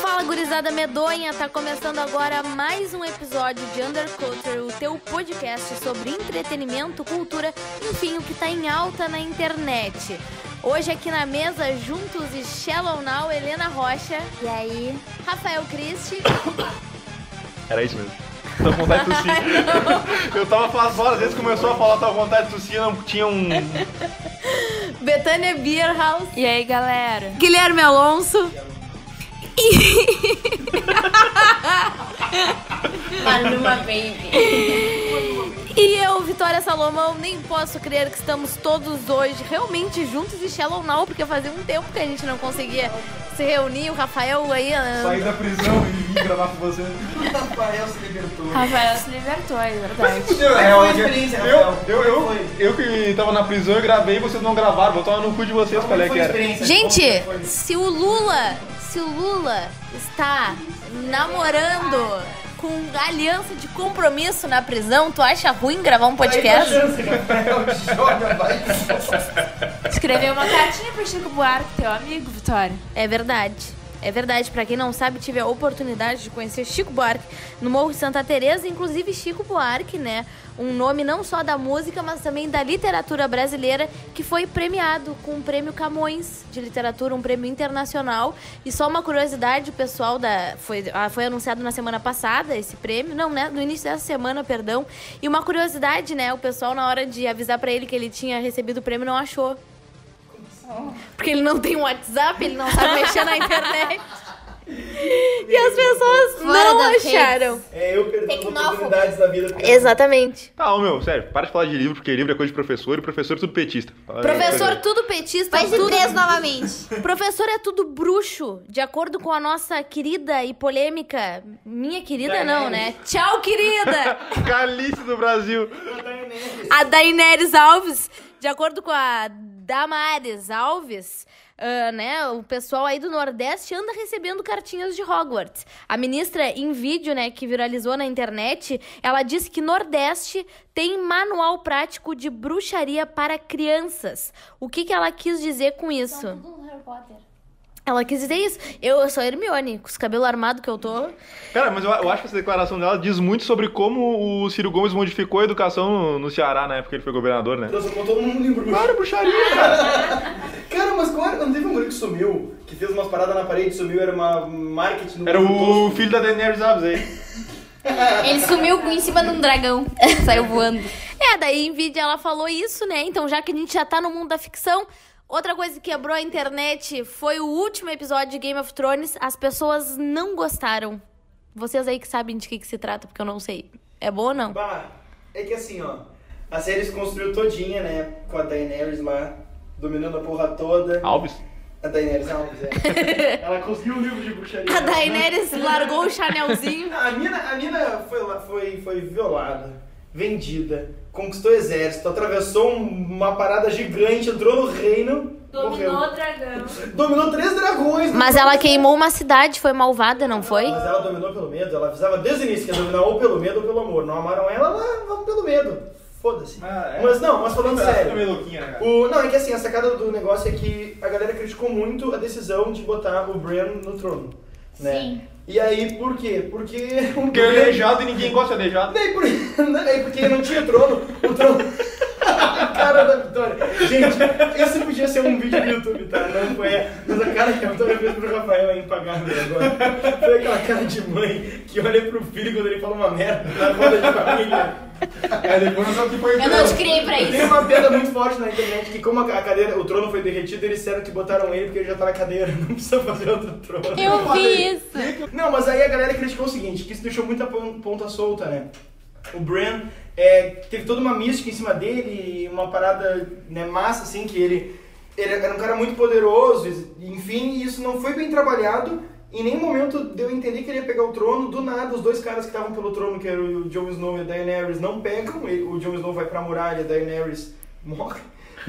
Fala gurizada medonha, tá começando agora mais um episódio de Underculture, o teu podcast sobre entretenimento, cultura, enfim, o que tá em alta na internet. Hoje aqui na mesa, juntos e Shallow Now, Helena Rocha. E aí? Rafael Christi. Era isso mesmo. Tô com vontade de tossir. Eu tava horas, desde que começou a falar, tava com vontade de tossir, não tinha um. Betânia Beerhouse. E aí, galera? Guilherme Alonso. Maluma Baby. E eu, Vitória Salomão, nem posso crer que estamos todos hoje realmente juntos e Shallow Now, porque fazia um tempo que a gente não conseguia se reunir. O Rafael aí. ah, Sair da prisão e vir gravar com você. Rafael se libertou. Rafael se libertou, é verdade. Fudeu, é, eu, foi a eu, experiência, eu, Rafael. eu, eu, que tava na prisão, eu gravei e vocês não gravaram. Vou tomar no cu de vocês, qual é que era. Gente, se o Lula, se o Lula está namorando com aliança de compromisso na prisão, tu acha ruim gravar um podcast? Escreveu uma cartinha pro Chico Buarque, teu amigo, Vitória. É verdade. É verdade, pra quem não sabe, tive a oportunidade de conhecer Chico Buarque no Morro de Santa Teresa, inclusive Chico Buarque, né? Um nome não só da música, mas também da literatura brasileira, que foi premiado com o Prêmio Camões de Literatura, um prêmio internacional. E só uma curiosidade, o pessoal da foi ah, foi anunciado na semana passada esse prêmio, não, né? No início dessa semana, perdão. E uma curiosidade, né? O pessoal na hora de avisar pra ele que ele tinha recebido o prêmio não achou. Porque ele não tem um WhatsApp, ele não sabe mexer na internet. E as pessoas Fora não das acharam. É eu perdendo Tecnófobo. oportunidades da vida. Exatamente. Tá, ô meu, sério, para de falar de livro, porque livro é coisa de professor e professor é tudo petista. Fala- Professor, tudo petista, Vai tudo... preso novamente. Professor é tudo bruxo, de acordo com a nossa querida e polêmica. Minha querida não, né? Tchau, querida! Calice do Brasil. A Daenerys Alves, de acordo com a Damares Alves, ah, né, o pessoal aí do Nordeste anda recebendo cartinhas de Hogwarts. A ministra, em vídeo, né, que viralizou na internet, ela disse que Nordeste tem manual prático de bruxaria para crianças. O que, que ela quis dizer com isso? Ela quis dizer isso. Eu, eu sou a Hermione, com os cabelos armados que eu tô. Cara, mas eu, eu acho que essa declaração dela diz muito sobre como o Ciro Gomes modificou a educação no, Ceará na época que ele foi governador, né? Transformou todo mundo em bruxo. Claro, bruxaria, cara. Cara, mas era? Não teve um guri que sumiu, que fez umas paradas na parede, sumiu, era uma marketing no Era o filho da Daenerys Alves aí. Ele sumiu em cima de um dragão. Saiu voando. É, daí em vídeo ela falou isso, né? Então, já que a gente já tá no mundo da ficção, outra coisa que quebrou a internet foi o último episódio de Game of Thrones. As pessoas não gostaram. Vocês aí que sabem de que, que se trata, porque eu não sei. É bom ou não? Bah, é que assim, ó, a série se construiu todinha, né, com a Daenerys lá, dominando a porra toda. Alves? A Daenerys Alves, é. Ela conseguiu o livro de bruxaria. A Daenerys largou o Chanelzinho. A mina, a mina foi, foi, foi violada, vendida, conquistou exército, atravessou um- uma parada gigante, entrou no reino, morreu. o dragão. Dominou três dragões. Mas ela queimou uma cidade, foi malvada, não foi? Mas ela dominou pelo medo, ela avisava desde o início que ia dominar ou pelo medo ou pelo amor. Não amaram ela, ela vamos pelo medo. Foda-se. Ah, é? Mas não, mas falando sério. meio louquinha, né, cara? O, não, é que assim, a sacada do negócio é que a galera criticou muito a decisão de botar o Bran no trono. Né? Sim. E aí, por quê? Porque o Porque ele é aleijado e ninguém gosta de aleijado. Nem por... Nem porque não tinha trono. O trono. cara da Vitória. Gente, esse podia ser um vídeo no YouTube, tá? Não foi. Mas a cara que a Vitória fez pro Rafael é impagável agora. Foi aquela cara de mãe que olha pro filho quando ele fala uma merda na roda de família. É, depois que foi Eu não te criei pra Tem isso. uma piada muito forte na internet que como a cadeira, o trono foi derretido, eles disseram que botaram ele porque ele já tá na cadeira, não precisa fazer outro trono. Eu vi isso. Não, mas aí a galera criticou o seguinte, que isso deixou muita pon- ponta solta, né? O Bran é, teve toda uma mística em cima dele, uma parada né, massa, assim, que ele, ele era um cara muito poderoso, enfim, e isso não foi bem trabalhado. Em nenhum momento deu a entender que ele ia pegar o trono. Do nada, os dois caras que estavam pelo trono, que eram o Jon Snow e a Daenerys, não pegam. O Jon Snow vai pra muralha, a Daenerys morre.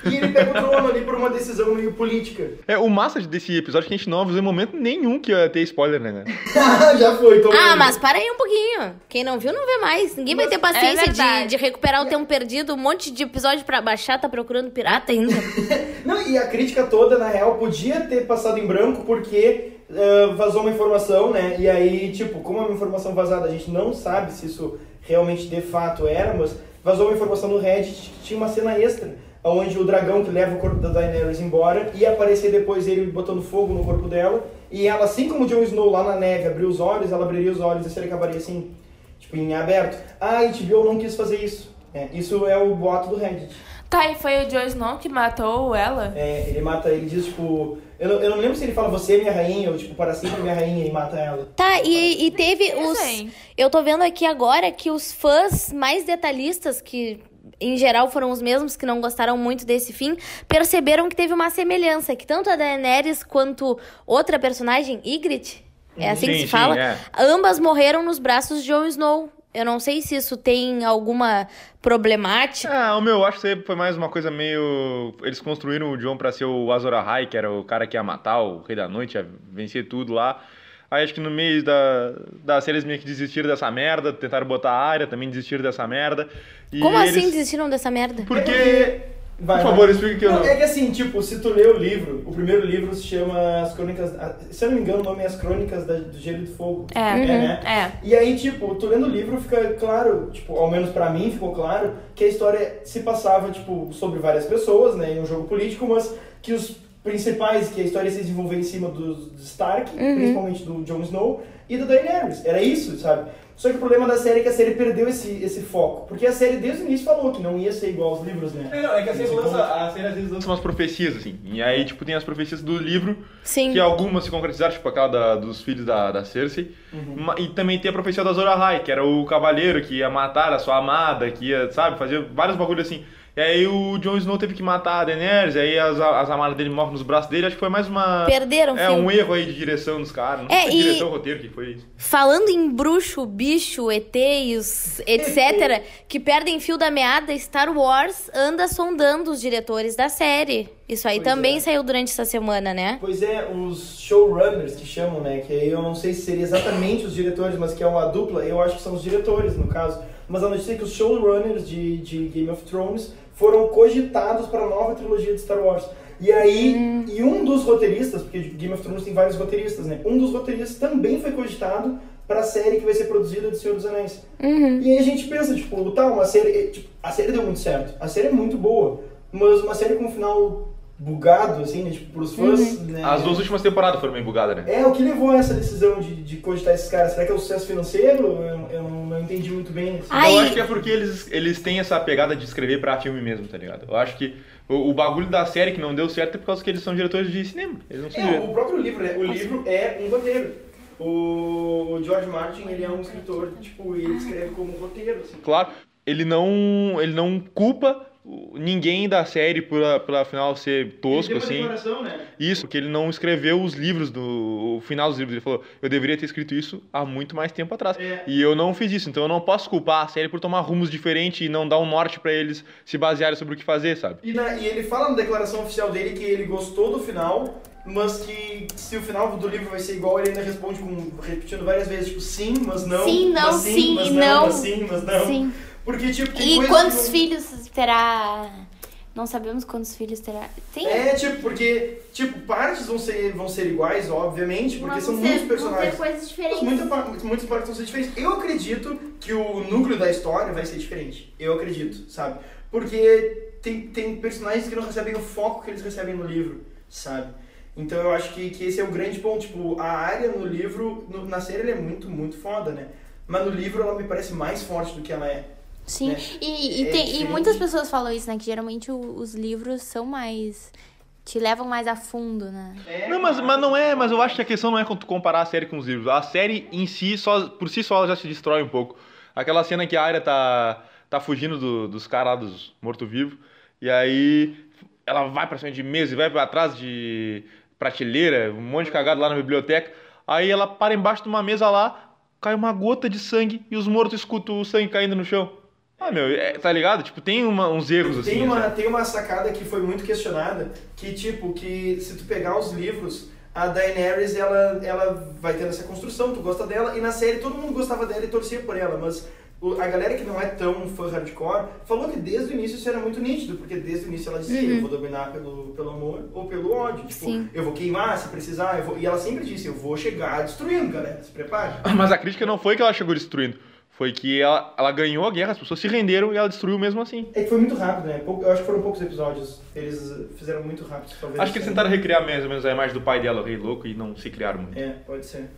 E ele pega o trono ali por uma decisão meio política. É, o massa desse episódio é que a gente não avisou em momento nenhum que ia ter spoiler, né, cara? Já foi, toma Ah, aí. mas para aí um pouquinho. Quem não viu, não vê mais. Ninguém vai ter paciência é de, de recuperar o tempo perdido. Um monte de episódio pra baixar, tá procurando pirata ainda. Não, e a crítica toda, na real, podia ter passado em branco porque ah, vazou uma informação, né? E aí, tipo, como é uma informação vazada, a gente não sabe se isso realmente de fato era, mas vazou uma informação no Reddit que tinha uma cena extra, onde o dragão que leva o corpo da Daenerys embora ia aparecer depois ele botando fogo no corpo dela, e ela, assim como o Jon Snow lá na neve abriu os olhos, ela abriria os olhos e a série acabaria assim, tipo, em aberto. Ah, a HBO não quis fazer isso. É, isso é o boato do Reddit. Tá, e foi o Jon Snow que matou ela? É, ele mata, ele diz, tipo. Eu não, eu não lembro se ele fala você é minha rainha ou tipo, para sempre minha rainha e mata ela. Tá, e, e teve os. Eu tô vendo aqui agora que os fãs mais detalhistas, que em geral foram os mesmos que não gostaram muito desse fim, perceberam que teve uma semelhança, que tanto a Daenerys quanto outra personagem, Ygritte, é assim que Sim, se sim, fala, é. ambas morreram nos braços de Jon Snow. Eu não sei se isso tem alguma problemática. Ah, o meu, eu acho que foi mais uma coisa meio. Eles construíram o John pra ser o Azor Ahai, que era o cara que ia matar o Rei da Noite, ia vencer tudo lá. Aí acho que no meio da, da série eles meio que desistiram dessa merda, tentaram botar a área, também desistiram dessa merda. Como eles... assim desistiram dessa merda? Porque. Vai, Por vai. favor, explica que eu Não, não. É que assim, tipo, se tu lê o livro, o primeiro livro se chama As Crônicas. ah, Se eu não me engano, o nome é As Crônicas da- do Gelo e do Fogo. É, Uhum. né? É. E aí, tipo, tu lendo o livro fica claro, tipo, ao menos pra mim ficou claro, que a história se passava, tipo, sobre várias pessoas, né, em um jogo político, mas que os principais, que a história se desenvolveu em cima dos, dos Stark, principalmente do Jon Snow, e do Daenerys. Era isso, sabe? Só que o problema da série é que a série perdeu esse, esse foco. Porque a série desde o início falou que não ia ser igual aos livros, né? É, não, é que a série lança, a série às vezes lança umas profecias, assim. E aí, tipo, tem as profecias do livro, Sim. que algumas se concretizaram, tipo aquela da- dos filhos da, da Cersei. Uhum. E também tem a profecia da Azor Ahai, que era o cavaleiro que ia matar a sua amada, que ia, sabe, fazer vários bagulhos assim. E aí o Jon Snow teve que matar a Daenerys, aí as, as amadas dele morrem nos braços dele. Acho que foi mais uma... Perderam É, fio. um erro aí de direção dos caras. Não É, foi e- direção, roteiro, que foi isso. Falando em bruxo, bicho, ETs, etc., que perdem fio da meada, Star Wars anda sondando os diretores da série. Isso aí Pois também é. saiu durante essa semana, né? Pois é, os showrunners que chamam, né? Que aí eu não sei se seria exatamente os diretores, mas que é uma dupla, eu acho que são os diretores, no caso. Mas a notícia é que os showrunners de, de Game of Thrones foram cogitados para a nova trilogia de Star Wars. E aí, e um dos roteiristas, porque Game of Thrones tem vários roteiristas, né? Um dos roteiristas também foi cogitado para a série que vai ser produzida de Senhor dos Anéis. E aí a gente pensa, tipo, tá, uma série. Tipo, a série deu muito certo. A série é muito boa. Mas uma série com um final bugado, assim, né? Tipo, pros fãs. Né? As duas últimas temporadas foram bem bugadas, né? É, o que levou a essa decisão de, de cogitar esses caras? Será que é o sucesso financeiro? Eu, eu não entendi muito bem. assim. Ai. Eu acho que é porque eles, eles têm essa pegada de escrever pra filme mesmo, tá ligado? Eu acho que o, o bagulho da série que não deu certo é por causa que eles são diretores de cinema. Eles não são É, diretores. o próprio livro, né? O livro é um roteiro. O George Martin, ele é um escritor, tipo, ele escreve como um roteiro, assim. Claro, ele não, ele não culpa ninguém da série por, a- pela final ser tosco, assim. né? Isso, porque ele não escreveu os livros do o final dos livros. Ele falou, eu deveria ter escrito isso há muito mais tempo atrás. É. E eu não fiz isso, então eu não posso culpar a série por tomar rumos diferentes e não dar um norte pra eles se basearem sobre o que fazer, sabe? E, na- e ele fala na declaração oficial dele que ele gostou do final, mas que se o final do livro vai ser igual, ele ainda responde com, repetindo várias vezes, tipo, sim, mas não. Sim, não, mas sim, mas e não, não. Mas sim, mas não. Sim. Porque, tipo, tem E quantos não- filhos terá? Não sabemos quantos filhos terá. Tem? É, tipo, porque, tipo, partes vão ser, vão ser iguais, obviamente, porque Mas são vão muitos ser- personagens. Vão ter coisas diferentes. muita, muitas partes vão ser diferentes. Eu acredito que o núcleo da história vai ser diferente. Eu acredito, sabe? Porque tem, tem personagens que não recebem o foco que eles recebem no livro, sabe? Então eu acho que, que esse é o grande ponto. Tipo, a área no livro, no- na série ela é muito, muito foda, né? Mas no livro ela me parece mais forte do que ela é. Sim. né? E, e, É tem- e muitas pessoas falam isso, né? Que geralmente o- os livros são mais. te levam mais a fundo, né? Não, mas, mas não é, mas eu acho que a questão não é quando tu comparar a série com os livros. A série em si, só, por si só, ela já se destrói um pouco. Aquela cena que a Arya tá, tá fugindo do- dos caras lá, dos mortos-vivos, e aí ela vai pra cima de mesa e vai pra trás de prateleira, um monte de cagado lá na biblioteca. Aí ela para embaixo de uma mesa lá, cai uma gota de sangue e os mortos escutam o sangue caindo no chão. Ah, meu, é, tá ligado? Tipo, tem uma- uns erros assim. Tem uma, sabe? tem uma sacada que foi muito questionada, que tipo, que se tu pegar os livros, a Daenerys, ela, ela vai tendo essa construção, tu gosta dela, e na série todo mundo gostava dela e torcia por ela, mas o- a galera que não é tão fã hardcore falou que desde o início isso era muito nítido, porque desde o início ela dizia, eu vou dominar pelo, pelo amor ou pelo ódio, tipo, Sim. eu vou queimar se precisar, eu vou... e ela sempre disse, eu vou chegar destruindo, galera, se prepare. Mas a crítica não foi que ela chegou destruindo. Foi que ela, ela ganhou a guerra, as pessoas se renderam e ela destruiu mesmo assim. É que foi muito rápido, né? Pou- Eu acho que foram poucos episódios, eles fizeram muito rápido, talvez. Acho que eles tentaram recriar mais ou menos a imagem do pai dela, o rei louco, e não se criaram muito. É, pode ser.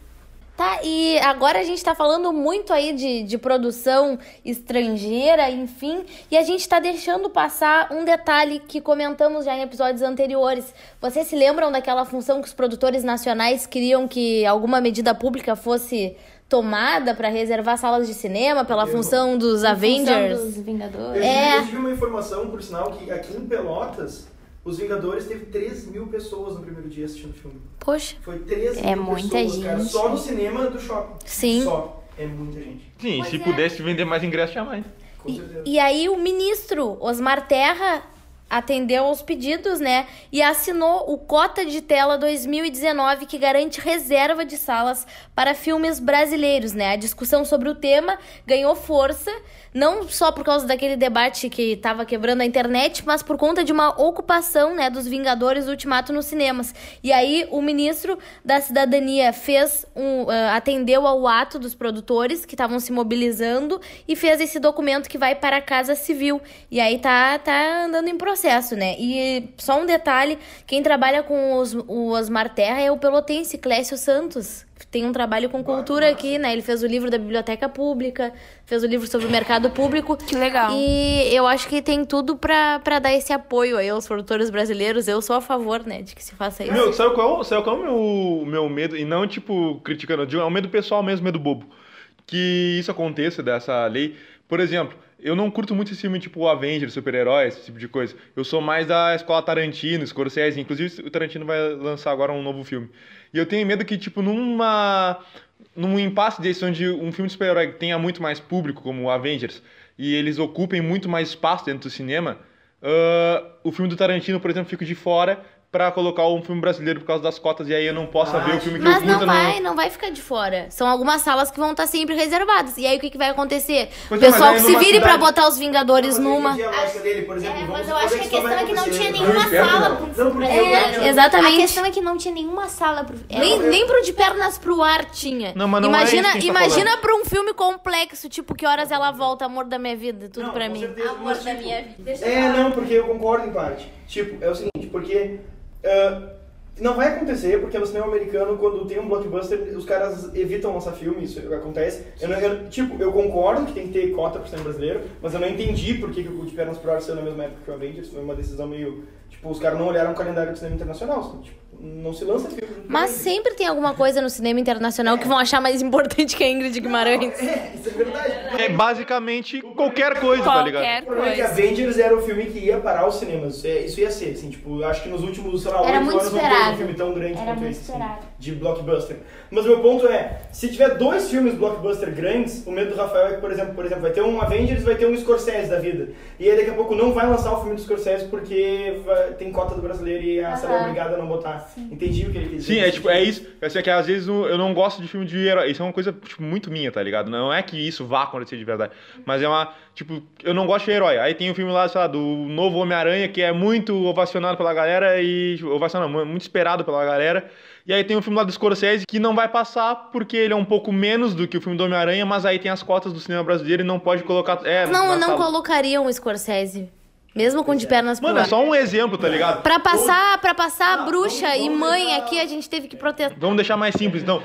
Tá, e agora a gente tá falando muito aí de, de produção estrangeira, enfim, e a gente tá deixando passar um detalhe que comentamos já em episódios anteriores. Vocês se lembram daquela função que os produtores nacionais queriam que alguma medida pública fosse tomada pra reservar salas de cinema pela Eu- função dos Em função Avengers? dos Vingadores. É. tive, eu tive uma informação, por sinal, que aqui em Pelotas, os Vingadores teve 3 mil pessoas no primeiro dia assistindo o filme. Poxa, Foi 3 É mil muita pessoas, cara, gente. só no cinema do shopping. Sim. Só. É muita gente. Sim, Pois se é. pudesse vender mais ingressos, tinha mais. Com certeza. E aí o ministro Osmar Terra atendeu aos pedidos, né? E assinou o Cota de Tela 2019 que garante reserva de salas para filmes brasileiros, né? A discussão sobre o tema ganhou força, não só por causa daquele debate que estava quebrando a internet, mas por conta de uma ocupação, né, dos Vingadores do Ultimato nos cinemas. E aí o ministro da Cidadania fez um ah, atendeu ao ato dos produtores que estavam se mobilizando e fez esse documento que vai para a Casa Civil. E aí tá tá andando em processo, né? E só um detalhe, quem trabalha com os, o Osmar Terra é o pelotense Clécio Santos. Tem um trabalho com cultura aqui, né? Ele fez o livro da Biblioteca Pública, fez o livro sobre o mercado público. Que legal. E eu acho que tem tudo pra, pra dar esse apoio aí aos produtores brasileiros. Eu sou a favor, né, de que se faça isso. Meu, sabe qual, sabe qual é o meu, meu medo? E não, tipo, criticando, é um medo pessoal mesmo, medo bobo. Que isso aconteça, dessa lei. Por exemplo, eu não curto muito esse filme tipo Avengers, super-heróis, esse tipo de coisa. Eu sou mais da escola Tarantino, Scorsese. Inclusive, o Tarantino vai lançar agora um novo filme. E eu tenho medo que, tipo, numa... Num impasse desse, onde um filme de super-herói tenha muito mais público, como o Avengers, e eles ocupem muito mais espaço dentro do cinema, ah, o filme do Tarantino, por exemplo, fica de fora pra colocar um filme brasileiro por causa das cotas, e aí eu não possa Ah, ver o filme que Mas eu não curto. vai, não vai ficar de fora. São algumas salas que vão estar sempre reservadas. E aí o que, que vai acontecer? Pois o é, mas pessoal que se vire pra cidade- botar os Vingadores Não, mas eu numa. entendi a lógica dele, por exemplo, É, mas eu acho que a não questão é que não tinha Não, nenhuma sala não. pro- Não, É, eu quero- A Exatamente. questão é que não tinha nenhuma sala pro. é, Nem, nem pro de pernas pro ar tinha. Não, mas não é imagina isso que a gente tá imagina pra um filme complexo, tipo, que horas ela volta, amor da minha vida, tudo Não, pra mim. certeza, Amor mas, da tipo, minha vida. É, não, porque eu concordo em parte. Tipo, é o seguinte, porque ah, não vai acontecer, porque no cinema americano, quando tem um blockbuster, os caras evitam lançar filme, isso acontece. Eu não- eu- tipo, eu concordo que tem que ter cota pro cinema brasileiro, mas eu não entendi por que, que o Pernas pro Ar saiu na mesma época que o Avengers. Foi uma decisão meio. Tipo, os caras não olharam o calendário do cinema internacional. assim, Tipo, não se lança filme. Mas sempre tem alguma coisa no cinema internacional que vão achar mais importante que a Ingrid Guimarães. É, isso é verdade. É basicamente qualquer coisa, tá ligado? Qualquer O problema é que coisa. Avengers era o filme que ia parar os cinemas. É, Isso ia ser, assim, tipo, acho que nos últimos, sei lá, Era oito muito anos não teve esperado. um filme tão grande Era quanto muito esse, assim, esperado. de blockbuster. Mas o meu ponto é, se tiver dois filmes blockbuster grandes, o medo do Rafael é que, por exemplo, por exemplo, vai ter um Avengers e vai ter um Scorsese da vida. E aí daqui a pouco não vai lançar o filme do Scorsese porque vai- tem cota do brasileiro e a Sara é obrigada a não botar. Entendi o que ele quis dizer. Sim, é tipo, é isso. Eu sei que às vezes eu não gosto de filme de herói. Isso é uma coisa tipo, muito minha, tá ligado? Não é que isso vá acontecer de verdade. Mas é uma. Tipo, eu não gosto de herói. Aí tem o filme lá, sei lá, do novo Homem-Aranha, que é muito ovacionado pela galera e. Ovacionado, não, muito esperado pela galera. E aí tem o filme lá do Scorsese que não vai passar porque ele é um pouco menos do que o filme do Homem-Aranha, mas aí tem as cotas do cinema brasileiro e não pode colocar. É, Não, não sala. colocariam o Scorsese. Mesmo com de pernas pro Mano, é só um exemplo, tá ligado? Pra passar, pra passar bruxa e mãe aqui, a gente teve que protestar. Vamos deixar mais simples, então.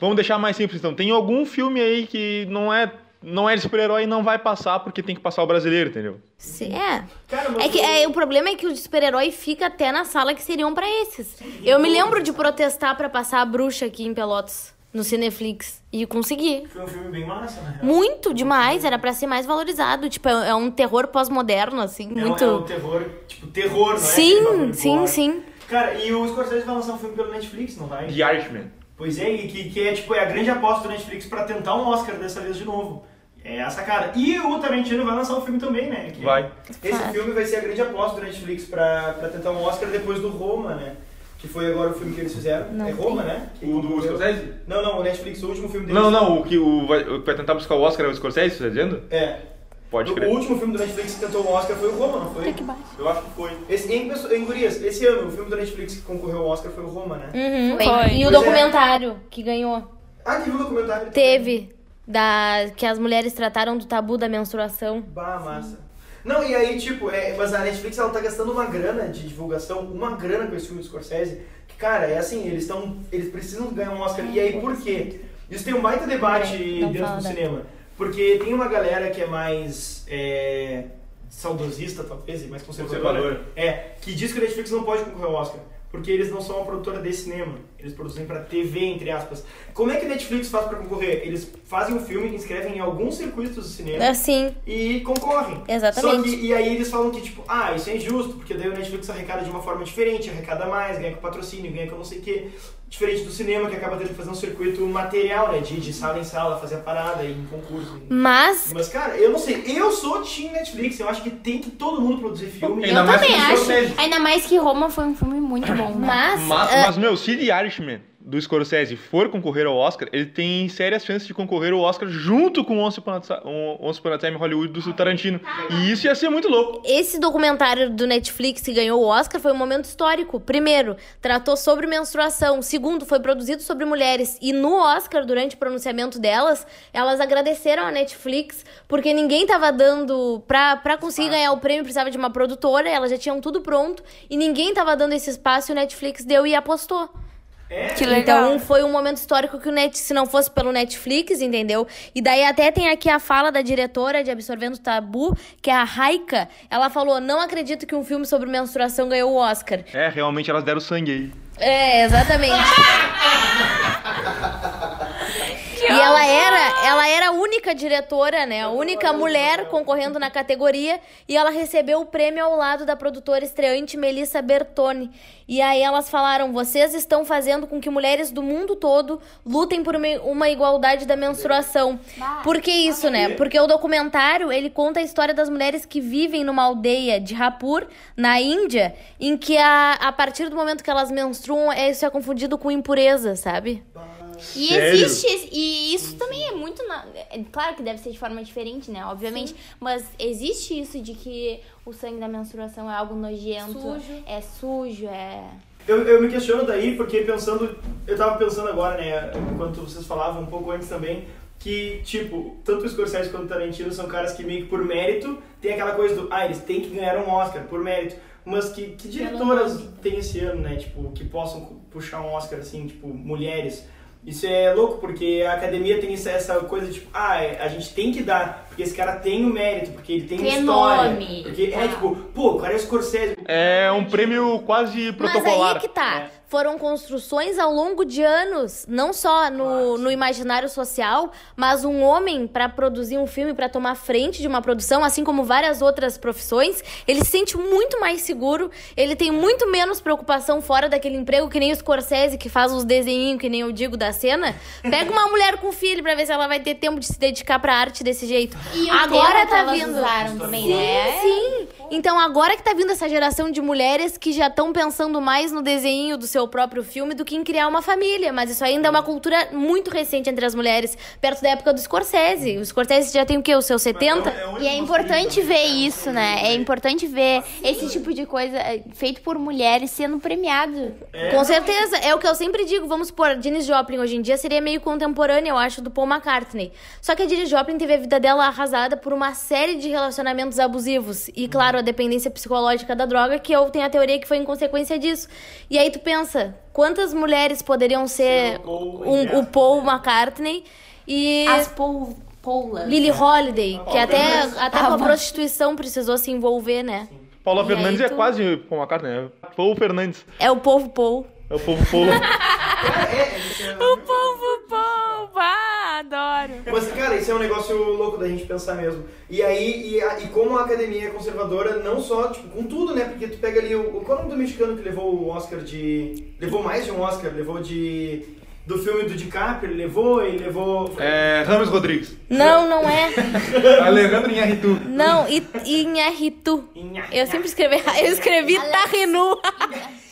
Vamos deixar mais simples, então. Tem algum filme aí que não é, não é de super-herói e não vai passar porque tem que passar o brasileiro, entendeu? Se- É. Cara, É que é, o problema é que o de super-herói fica até na sala que seriam pra esses. Eu me lembro de protestar pra passar a bruxa aqui em Pelotas, no Cineflix. E consegui. Foi um filme bem massa, na real. Muito demais, era pra ser mais valorizado. Tipo, é é um terror pós-moderno, assim, É muito. É um terror, tipo, terror, não é? Sim, bagulho sim, gore. sim. Cara, e o Scorsese vai lançar um filme pelo Netflix, não vai? The Irishman. Pois é, e que, que é tipo é a grande aposta do Netflix pra tentar um Oscar dessa vez de novo. É a sacada. E o Tarantino vai lançar um filme também, né? Que Vai. Esse filme vai ser a grande aposta do Netflix pra, pra tentar um Oscar depois do Roma, né? Que foi agora o filme que eles fizeram. Não é Roma, né? Que O do Scorsese? Não, não, o Netflix, o último filme deles. Não, não, o que o, vai, o que vai tentar buscar o Oscar é o Scorsese, você tá dizendo? É. Pode O, crer. o último filme do Netflix que tentou um Oscar foi o Roma, não foi? Que baixo. Eu acho que foi. Esse, em, em Gurias, esse ano, o filme do Netflix que concorreu ao Oscar foi o Roma, né? Uhum, Foi. E o é. documentário que ganhou. Ah, teve um documentário. Teve. Da, que as mulheres trataram do tabu da menstruação. Bah, massa. Não, e aí, tipo, é, mas a Netflix ela tá gastando uma grana de divulgação, uma grana com esse filme do Scorsese, que, cara, é assim, eles estão. Eles precisam ganhar um Oscar. E aí, por quê? Isso tem um baita debate não dentro do da- cinema. Porque tem uma galera que é mais. É, saudosista, talvez, e mais conservadora. Conservadora. É, que diz que o Netflix não pode concorrer ao Oscar. Porque eles não são uma produtora de cinema. Eles produzem pra TV, entre aspas. Como é que a Netflix faz pra concorrer? Eles fazem um filme, inscrevem em alguns circuitos do cinema Assim. e concorrem. Exatamente. Só que, e aí eles falam que, tipo, ah, isso é injusto, porque daí o Netflix arrecada de uma forma diferente, arrecada mais, ganha com patrocínio, ganha com não sei o quê. Diferente do cinema, que acaba tendo que fazer um circuito material, né? De, de sala em sala, fazer a parada e em concurso. Mas Mas, cara, eu não sei. Eu sou Team Netflix. Eu acho que tem que todo mundo produzir filme. Ainda Eu mais também acho. Ainda mais que Roma foi um filme muito bom, né? Mas, Mas, ah, mas, meu, se The Irishman do Scorsese for concorrer ao Oscar, ele tem sérias chances de concorrer ao Oscar junto com Once Upon a, Time Hollywood do Tarantino. E isso ia ser muito louco. esse documentário do Netflix que ganhou o Oscar foi um momento histórico. Primeiro, tratou sobre menstruação. Segundo, foi produzido sobre mulheres. E no Oscar, durante o pronunciamento delas, elas agradeceram a Netflix porque ninguém tava dando. Pra, pra conseguir ganhar o prêmio, precisava de uma produtora, elas já tinham tudo pronto. E ninguém tava dando esse espaço e o Netflix deu e apostou. É, Que legal. Então foi um momento histórico que o Net, se não fosse pelo Netflix, entendeu? E daí até tem aqui a fala da diretora de Absorvendo o Tabu, que é a Raika. Ela falou: não acredito que um filme sobre menstruação ganhou o Oscar. É, realmente elas deram sangue aí. É, exatamente. E ela era, ela era a única diretora, né? A única mulher concorrendo na categoria. E ela recebeu o prêmio ao lado da produtora estreante Melissa Bertoni. E aí elas falaram: vocês estão fazendo com que mulheres do mundo todo lutem por uma, igualdade da menstruação. Por que isso, né? Porque o documentário ele conta a história das mulheres que vivem numa aldeia de Rapur, na Índia, em que a, a partir do momento que elas menstruam, é- isso é confundido com impureza, sabe? E Sério? existe, e isso também é muito. na- é claro que deve ser de forma diferente, né? Obviamente. Mas existe isso de que o sangue da menstruação é algo nojento. Sujo. É sujo, é. Eu, eu me questiono daí, porque pensando. Eu tava pensando agora, né, enquanto vocês falavam um pouco antes também, que, tipo, tanto o Scorsese quanto o Tarantino são caras que meio que por mérito tem aquela coisa do, ah, eles têm que ganhar um Oscar, por mérito. Mas que, que diretoras tem esse ano, né, tipo, que possam puxar um Oscar assim, tipo, mulheres? Isso é louco, porque a academia tem essa- coisa, tipo, ah, é, a gente tem que dar, porque esse cara tem o mérito, porque ele tem, Tem história. nome. Porque é Ah. tipo, pô, o cara é Scorsese. É um prêmio quase Mas protocolar. aí que tá. É. Foram construções ao longo de anos, não só no, no imaginário social, mas um homem, pra produzir um filme, pra tomar frente de uma produção, assim como várias outras profissões, ele se sente muito mais seguro, ele tem muito menos preocupação fora daquele emprego, que nem o Scorsese, que faz os desenhinhos, que nem eu digo, da cena. Pega uma mulher com filho pra ver se ela vai ter tempo de se dedicar pra arte desse jeito. E o Agora tá vindo. usaram também, Sim, né? sim. Então agora que tá vindo essa geração de mulheres que já estão pensando mais no desenho do seu próprio filme do que em criar uma família. Mas isso ainda é uma cultura muito recente entre as mulheres, perto da época do Scorsese. O Scorsese já tem o quê? Os seus 70? E é importante ver isso, né? É importante ver esse tipo de coisa é, feito por mulheres sendo premiado. Com certeza. É o que eu sempre digo. Vamos supor, a Janis Joplin hoje em dia seria meio contemporânea, eu acho, do Paul McCartney. Só que a Janis Joplin teve a vida dela arrasada por uma série de relacionamentos abusivos. E, claro, a dependência psicológica da droga, que eu tenho a teoria que foi em consequência disso. E aí tu pensa, quantas mulheres poderiam ser o Paul, um- o Paul? McCartney e... As pol poulas. Billie Holiday, que até, até com a prostituição precisou se envolver, né? Paula E Fernandes é tu- quase Paul McCartney, né? Paul Fernandes. É o povo Paul. É o povo Paul. O povo ah. Mas, cara, isso é um negócio louco da gente pensar mesmo. E aí, e, a- e como a academia é conservadora, não só, tipo, com tudo, né? Porque tu pega ali o. Qual é o nome do mexicano que levou o Oscar de. Levou mais de um Oscar? Levou de. do filme do DiCaprio, ele levou, ele levou... É. Rames Rodrigues. Não, não é. Alejandro Inharritu. Não, Inharritu. Eu sempre escrevi. Eu escrevi Tarrinu.